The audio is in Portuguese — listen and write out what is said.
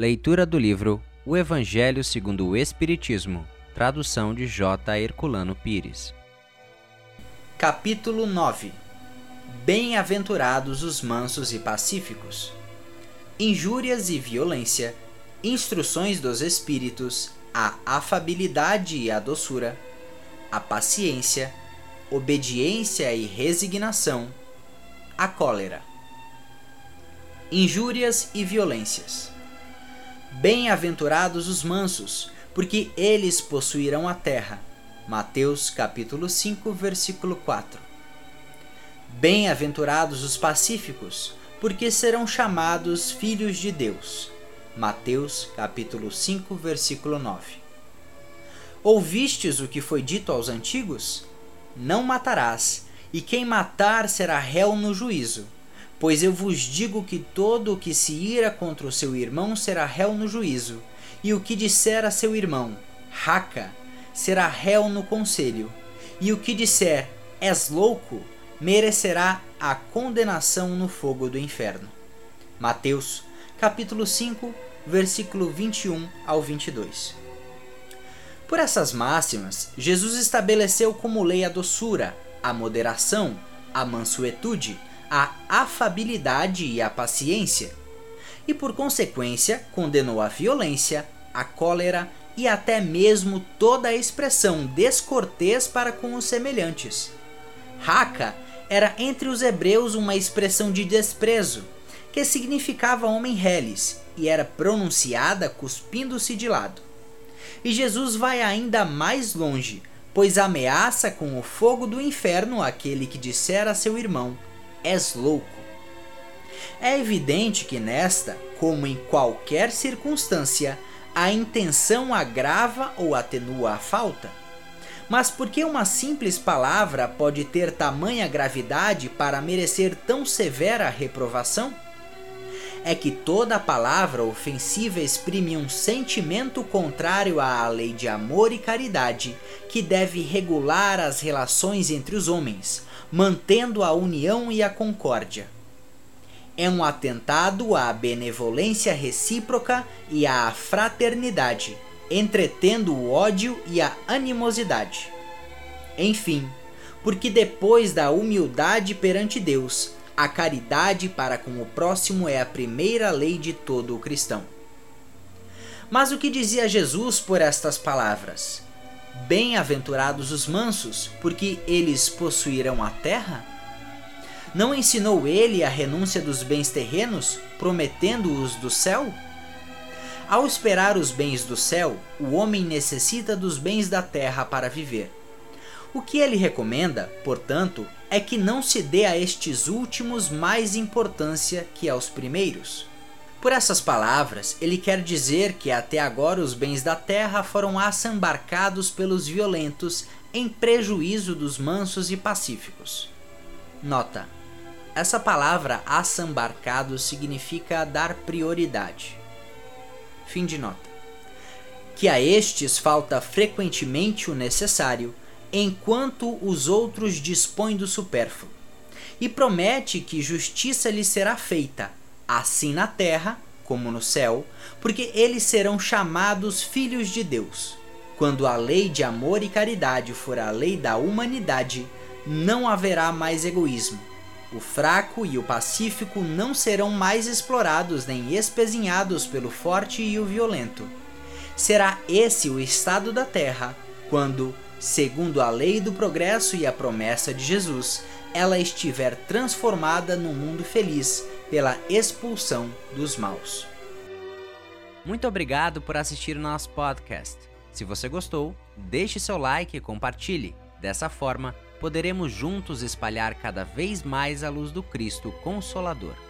Leitura do livro O Evangelho segundo o Espiritismo, tradução de J. Herculano Pires. Capítulo 9 Bem-aventurados os mansos e pacíficos. Injúrias e violência, instruções dos espíritos, a afabilidade e a doçura, a paciência, obediência e resignação, a cólera. Injúrias e violências. Bem-aventurados os mansos, porque eles possuirão a terra. Mateus capítulo 5, versículo 4. Bem-aventurados os pacíficos, porque serão chamados filhos de Deus. Mateus capítulo 5, versículo 9. Ouvistes o que foi dito aos antigos? Não matarás, e quem matar será réu no juízo. Pois eu vos digo que todo o que se ira contra o seu irmão será réu no juízo, e o que disser a seu irmão, raca, será réu no conselho, e o que disser, és louco, merecerá a condenação no fogo do inferno. Mateus, capítulo 5, versículo 21 ao 22. Por essas máximas, Jesus estabeleceu como lei a doçura, a moderação, a mansuetude, a afabilidade e a paciência, e por consequência condenou a violência, a cólera e até mesmo toda a expressão descortês para com os semelhantes. Raca era entre os hebreus uma expressão de desprezo, que significava homem reles, e era pronunciada cuspindo-se de lado. E Jesus vai ainda mais longe, pois ameaça com o fogo do inferno aquele que disser a seu irmão: és louco. É evidente que nesta, como em qualquer circunstância, a intenção agrava ou atenua a falta. Mas por que uma simples palavra pode ter tamanha gravidade para merecer tão severa reprovação? É que toda palavra ofensiva exprime um sentimento contrário à lei de amor e caridade que deve regular as relações entre os homens, mantendo a união e a concórdia. É um atentado à benevolência recíproca e à fraternidade, entretendo o ódio e a animosidade. Enfim, porque depois da humildade perante Deus, a caridade para com o próximo é a primeira lei de todo o cristão. Mas o que dizia Jesus por estas palavras? Bem-aventurados os mansos, porque eles possuirão a terra? Não ensinou ele a renúncia dos bens terrenos, prometendo-os do céu? Ao esperar os bens do céu, o homem necessita dos bens da terra para viver. O que ele recomenda, portanto, é que não se dê a estes últimos mais importância que aos primeiros. Por essas palavras, ele quer dizer que até agora os bens da terra foram assambarcados pelos violentos em prejuízo dos mansos e pacíficos. Nota: essa palavra assambarcado significa dar prioridade. Fim de nota. Que a estes falta frequentemente o necessário, enquanto os outros dispõem do supérfluo, e promete que justiça lhes será feita assim na terra como no céu, porque eles serão chamados filhos de Deus. Quando a lei de amor e caridade for a lei da humanidade, não haverá mais egoísmo. O fraco e o pacífico não serão mais explorados nem espezinhados pelo forte e o violento. Será esse o estado da terra quando, segundo a lei do progresso e a promessa de Jesus, ela estiver transformada num mundo feliz pela expulsão dos maus. Muito obrigado por assistir o nosso podcast. Se você gostou, deixe seu like e compartilhe. Dessa forma, poderemos juntos espalhar cada vez mais a luz do Cristo Consolador.